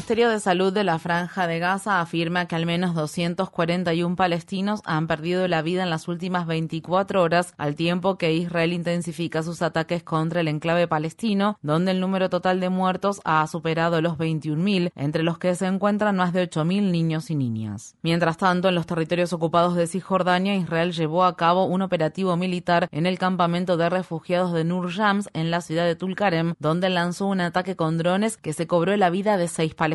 Ministerio de Salud de la Franja de Gaza afirma que al menos 241 palestinos han perdido la vida en las últimas 24 horas, al tiempo que Israel intensifica sus ataques contra el enclave palestino, donde el número total de muertos ha superado los 21.000, entre los que se encuentran más de 8.000 niños y niñas. Mientras tanto, en los territorios ocupados de Cisjordania, Israel llevó a cabo un operativo militar en el campamento de refugiados de Nur Jams en la ciudad de Tulkarem, donde lanzó un ataque con drones que se cobró la vida de palestinos.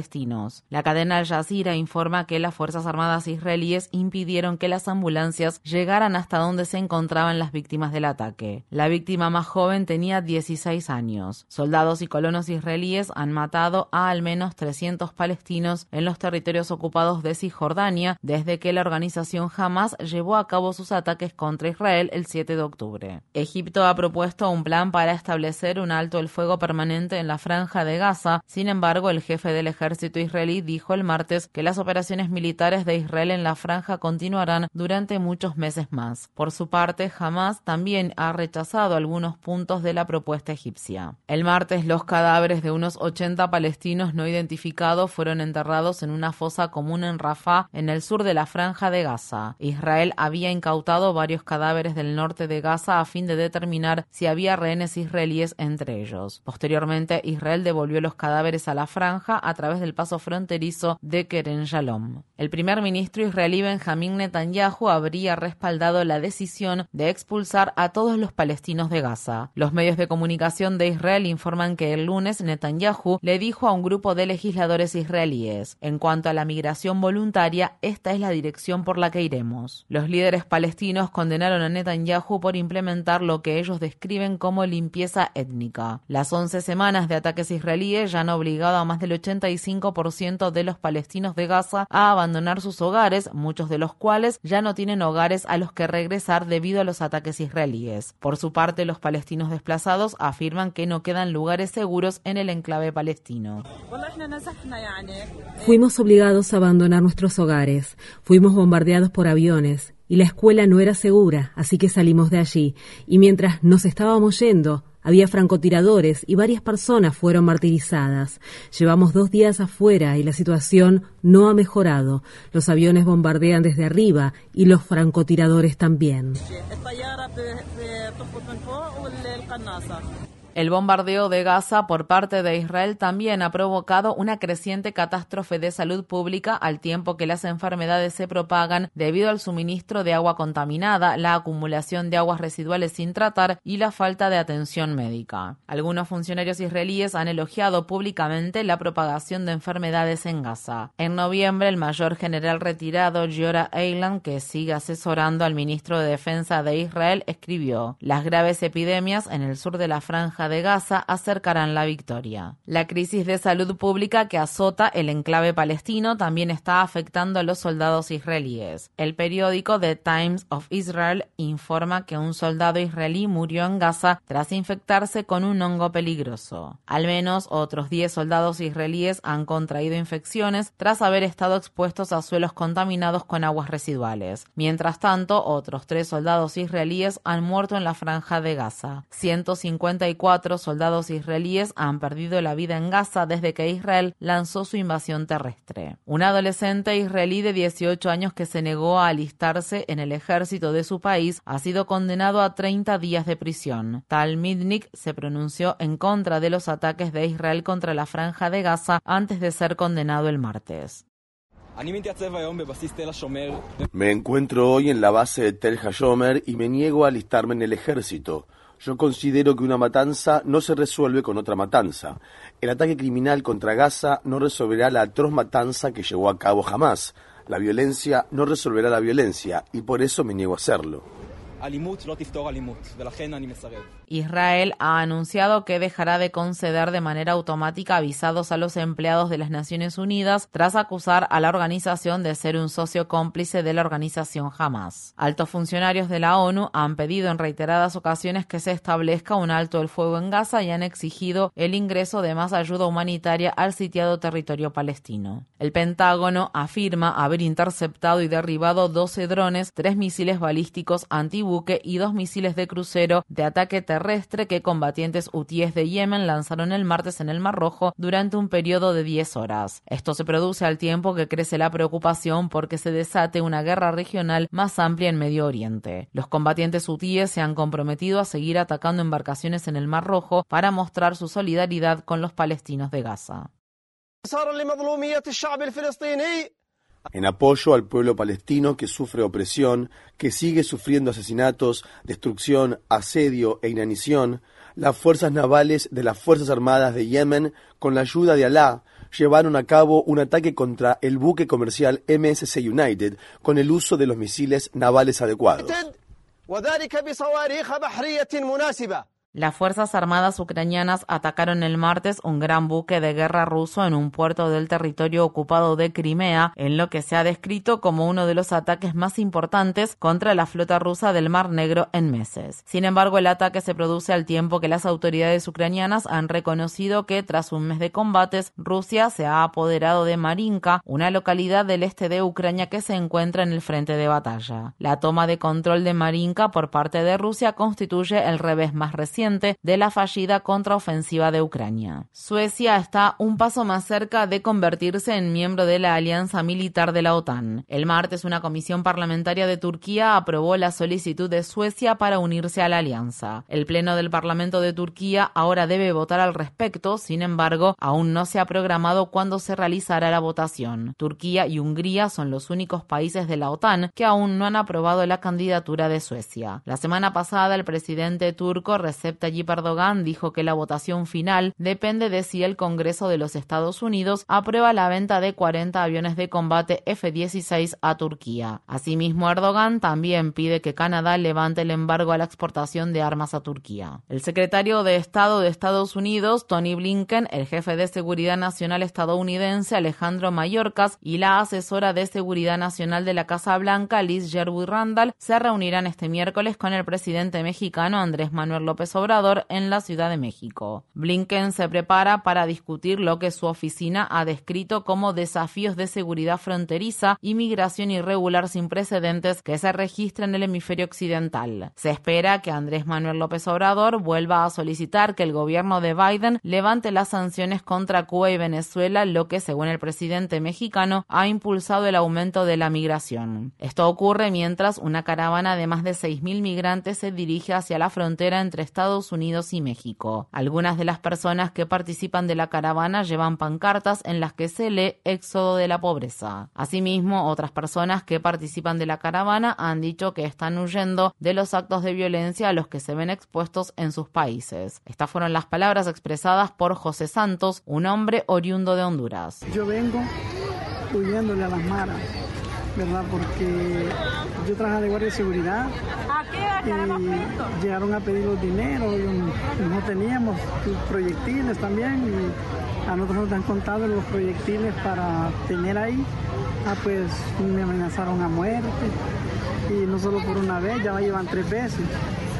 La cadena Al Jazeera informa que las Fuerzas Armadas israelíes impidieron que las ambulancias llegaran hasta donde se encontraban las víctimas del ataque. La víctima más joven tenía 16 años. Soldados y colonos israelíes han matado a al menos 300 palestinos en los territorios ocupados de Cisjordania desde que la organización Hamas llevó a cabo sus ataques contra Israel el 7 de octubre. Egipto ha propuesto un plan para establecer un alto el fuego permanente en la franja de Gaza. Sin embargo, el jefe del ejército israelí dijo el martes que las operaciones militares de Israel en la franja continuarán durante muchos meses más. Por su parte, Hamas también ha rechazado algunos puntos de la propuesta egipcia. El martes, los cadáveres de unos 80 palestinos no identificados fueron enterrados en una fosa común en Rafah, en el sur de la franja de Gaza. Israel había incautado varios cadáveres del norte de Gaza a fin de determinar si había rehenes israelíes entre ellos. Posteriormente, Israel devolvió los cadáveres a la franja a través del paso fronterizo de Keren Shalom. El primer ministro israelí Benjamín Netanyahu habría respaldado la decisión de expulsar a todos los palestinos de Gaza. Los medios de comunicación de Israel informan que el lunes Netanyahu le dijo a un grupo de legisladores israelíes, en cuanto a la migración voluntaria, esta es la dirección por la que iremos. Los líderes palestinos condenaron a Netanyahu por implementar lo que ellos describen como limpieza étnica. Las 11 semanas de ataques israelíes ya han obligado a más del 80 85% de los palestinos de Gaza a abandonar sus hogares, muchos de los cuales ya no tienen hogares a los que regresar debido a los ataques israelíes. Por su parte, los palestinos desplazados afirman que no quedan lugares seguros en el enclave palestino. Fuimos obligados a abandonar nuestros hogares, fuimos bombardeados por aviones y la escuela no era segura, así que salimos de allí. Y mientras nos estábamos yendo, había francotiradores y varias personas fueron martirizadas. Llevamos dos días afuera y la situación no ha mejorado. Los aviones bombardean desde arriba y los francotiradores también. El bombardeo de Gaza por parte de Israel también ha provocado una creciente catástrofe de salud pública al tiempo que las enfermedades se propagan debido al suministro de agua contaminada, la acumulación de aguas residuales sin tratar y la falta de atención médica. Algunos funcionarios israelíes han elogiado públicamente la propagación de enfermedades en Gaza. En noviembre, el mayor general retirado Giora Eilan, que sigue asesorando al ministro de Defensa de Israel, escribió: Las graves epidemias en el sur de la franja de Gaza acercarán la victoria. La crisis de salud pública que azota el enclave palestino también está afectando a los soldados israelíes. El periódico The Times of Israel informa que un soldado israelí murió en Gaza tras infectarse con un hongo peligroso. Al menos otros 10 soldados israelíes han contraído infecciones tras haber estado expuestos a suelos contaminados con aguas residuales. Mientras tanto, otros tres soldados israelíes han muerto en la franja de Gaza. 154 cuatro soldados israelíes han perdido la vida en Gaza desde que Israel lanzó su invasión terrestre. Un adolescente israelí de 18 años que se negó a alistarse en el ejército de su país ha sido condenado a 30 días de prisión. Tal Midnik se pronunció en contra de los ataques de Israel contra la franja de Gaza antes de ser condenado el martes. Me encuentro hoy en la base de Tel Hashomer y me niego a alistarme en el ejército. Yo considero que una matanza no se resuelve con otra matanza. El ataque criminal contra Gaza no resolverá la atroz matanza que llevó a cabo jamás. La violencia no resolverá la violencia y por eso me niego a hacerlo. Israel ha anunciado que dejará de conceder de manera automática visados a los empleados de las Naciones Unidas tras acusar a la organización de ser un socio cómplice de la organización Hamas. Altos funcionarios de la ONU han pedido en reiteradas ocasiones que se establezca un alto el fuego en Gaza y han exigido el ingreso de más ayuda humanitaria al sitiado territorio palestino. El Pentágono afirma haber interceptado y derribado 12 drones, tres misiles balísticos antibuque y dos misiles de crucero de ataque terrestre que combatientes hutíes de Yemen lanzaron el martes en el Mar Rojo durante un periodo de 10 horas. Esto se produce al tiempo que crece la preocupación porque se desate una guerra regional más amplia en Medio Oriente. Los combatientes hutíes se han comprometido a seguir atacando embarcaciones en el Mar Rojo para mostrar su solidaridad con los palestinos de Gaza en apoyo al pueblo palestino que sufre opresión, que sigue sufriendo asesinatos, destrucción, asedio e inanición, las fuerzas navales de las Fuerzas Armadas de Yemen, con la ayuda de Alá, llevaron a cabo un ataque contra el buque comercial MSC United con el uso de los misiles navales adecuados. Las Fuerzas Armadas ucranianas atacaron el martes un gran buque de guerra ruso en un puerto del territorio ocupado de Crimea, en lo que se ha descrito como uno de los ataques más importantes contra la flota rusa del Mar Negro en meses. Sin embargo, el ataque se produce al tiempo que las autoridades ucranianas han reconocido que tras un mes de combates, Rusia se ha apoderado de Marinka, una localidad del este de Ucrania que se encuentra en el frente de batalla. La toma de control de Marinka por parte de Rusia constituye el revés más reciente de la fallida contraofensiva de Ucrania. Suecia está un paso más cerca de convertirse en miembro de la alianza militar de la OTAN. El martes una comisión parlamentaria de Turquía aprobó la solicitud de Suecia para unirse a la alianza. El Pleno del Parlamento de Turquía ahora debe votar al respecto, sin embargo, aún no se ha programado cuándo se realizará la votación. Turquía y Hungría son los únicos países de la OTAN que aún no han aprobado la candidatura de Suecia. La semana pasada el presidente turco Recep Tayyip Erdogan dijo que la votación final depende de si el Congreso de los Estados Unidos aprueba la venta de 40 aviones de combate F-16 a Turquía. Asimismo, Erdogan también pide que Canadá levante el embargo a la exportación de armas a Turquía. El secretario de Estado de Estados Unidos, Tony Blinken, el jefe de Seguridad Nacional estadounidense, Alejandro Mayorkas, y la asesora de Seguridad Nacional de la Casa Blanca, Liz Sherwood Randall, se reunirán este miércoles con el presidente mexicano Andrés Manuel López Obrador en la Ciudad de México. Blinken se prepara para discutir lo que su oficina ha descrito como desafíos de seguridad fronteriza y migración irregular sin precedentes que se registra en el hemisferio occidental. Se espera que Andrés Manuel López Obrador vuelva a solicitar que el gobierno de Biden levante las sanciones contra Cuba y Venezuela, lo que, según el presidente mexicano, ha impulsado el aumento de la migración. Esto ocurre mientras una caravana de más de 6.000 migrantes se dirige hacia la frontera entre Estados Unidos y México. Algunas de las personas que participan de la caravana llevan pancartas en las que se lee Éxodo de la pobreza. Asimismo, otras personas que participan de la caravana han dicho que están huyendo de los actos de violencia a los que se ven expuestos en sus países. Estas fueron las palabras expresadas por José Santos, un hombre oriundo de Honduras. Yo vengo huyéndole a las maras ¿verdad? Porque yo trabajaba de guardia de seguridad y llegaron a pedir los dineros, y no teníamos proyectiles también y a nosotros nos han contado los proyectiles para tener ahí. Ah, pues me amenazaron a muerte y no solo por una vez, ya llevan tres veces.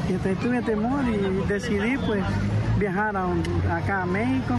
Y entonces tuve temor y decidí pues viajar a, acá a México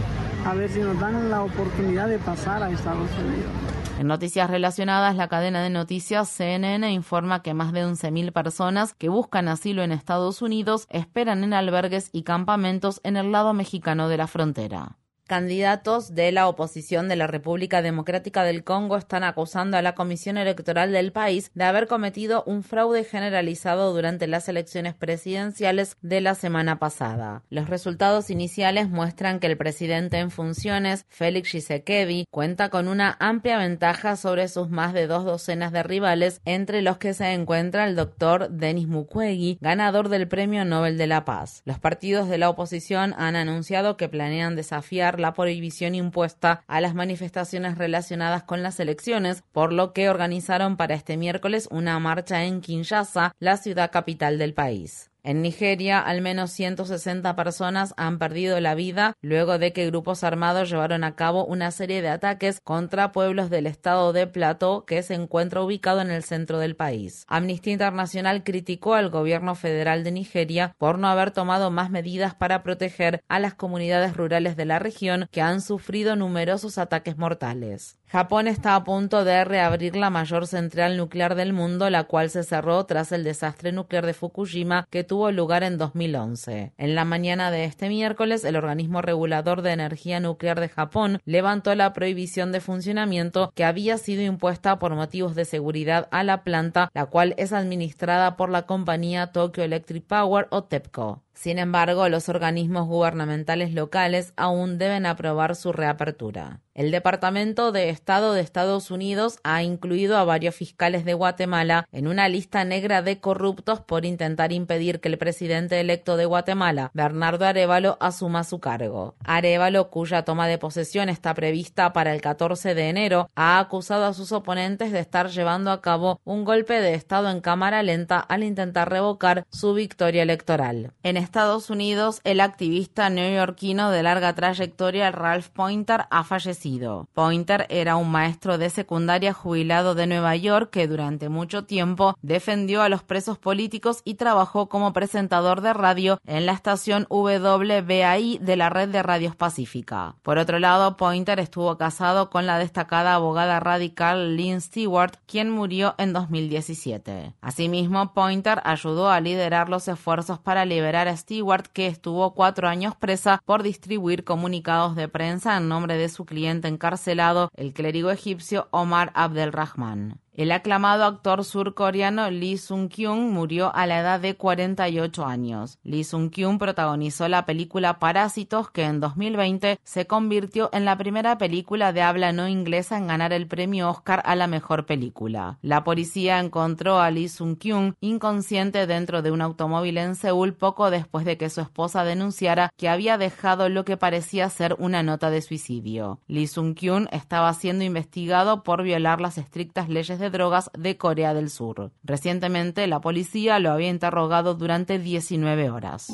a ver si nos dan la oportunidad de pasar a Estados Unidos. En noticias relacionadas, la cadena de noticias CNN informa que más de 11.000 personas que buscan asilo en Estados Unidos esperan en albergues y campamentos en el lado mexicano de la frontera. Candidatos de la oposición de la República Democrática del Congo están acusando a la Comisión Electoral del país de haber cometido un fraude generalizado durante las elecciones presidenciales de la semana pasada. Los resultados iniciales muestran que el presidente en funciones, Félix Tshisekedi, cuenta con una amplia ventaja sobre sus más de dos docenas de rivales, entre los que se encuentra el doctor Denis Mukwege, ganador del Premio Nobel de la Paz. Los partidos de la oposición han anunciado que planean desafiar la prohibición impuesta a las manifestaciones relacionadas con las elecciones, por lo que organizaron para este miércoles una marcha en Kinshasa, la ciudad capital del país. En Nigeria, al menos 160 personas han perdido la vida luego de que grupos armados llevaron a cabo una serie de ataques contra pueblos del estado de Plateau que se encuentra ubicado en el centro del país. Amnistía Internacional criticó al gobierno federal de Nigeria por no haber tomado más medidas para proteger a las comunidades rurales de la región que han sufrido numerosos ataques mortales. Japón está a punto de reabrir la mayor central nuclear del mundo, la cual se cerró tras el desastre nuclear de Fukushima que tuvo lugar en 2011. En la mañana de este miércoles, el organismo regulador de energía nuclear de Japón levantó la prohibición de funcionamiento que había sido impuesta por motivos de seguridad a la planta, la cual es administrada por la compañía Tokyo Electric Power o TEPCO. Sin embargo, los organismos gubernamentales locales aún deben aprobar su reapertura. El Departamento de Estado de Estados Unidos ha incluido a varios fiscales de Guatemala en una lista negra de corruptos por intentar impedir que el presidente electo de Guatemala, Bernardo Arevalo, asuma su cargo. Arevalo, cuya toma de posesión está prevista para el 14 de enero, ha acusado a sus oponentes de estar llevando a cabo un golpe de Estado en cámara lenta al intentar revocar su victoria electoral. Estados Unidos, el activista neoyorquino de larga trayectoria Ralph Pointer ha fallecido. Pointer era un maestro de secundaria jubilado de Nueva York que durante mucho tiempo defendió a los presos políticos y trabajó como presentador de radio en la estación WBAI de la red de radios Pacífica. Por otro lado, Pointer estuvo casado con la destacada abogada radical Lynn Stewart, quien murió en 2017. Asimismo, Pointer ayudó a liderar los esfuerzos para liberar a Stewart, que estuvo cuatro años presa por distribuir comunicados de prensa en nombre de su cliente encarcelado, el clérigo egipcio Omar Abdelrahman. El aclamado actor surcoreano Lee Sung-kyung murió a la edad de 48 años. Lee Sung-kyung protagonizó la película Parásitos, que en 2020 se convirtió en la primera película de habla no inglesa en ganar el premio Oscar a la mejor película. La policía encontró a Lee Sung-kyung inconsciente dentro de un automóvil en Seúl poco después de que su esposa denunciara que había dejado lo que parecía ser una nota de suicidio. Lee Sung-kyung estaba siendo investigado por violar las estrictas leyes de drogas de Corea del Sur. Recientemente la policía lo había interrogado durante 19 horas.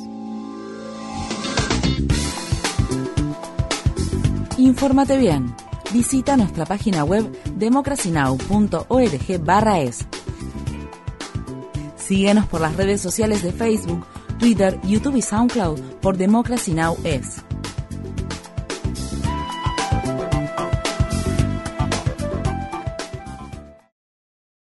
Infórmate bien. Visita nuestra página web democracynow.org/es. Síguenos por las redes sociales de Facebook, Twitter, YouTube y SoundCloud por Democracy Now! es.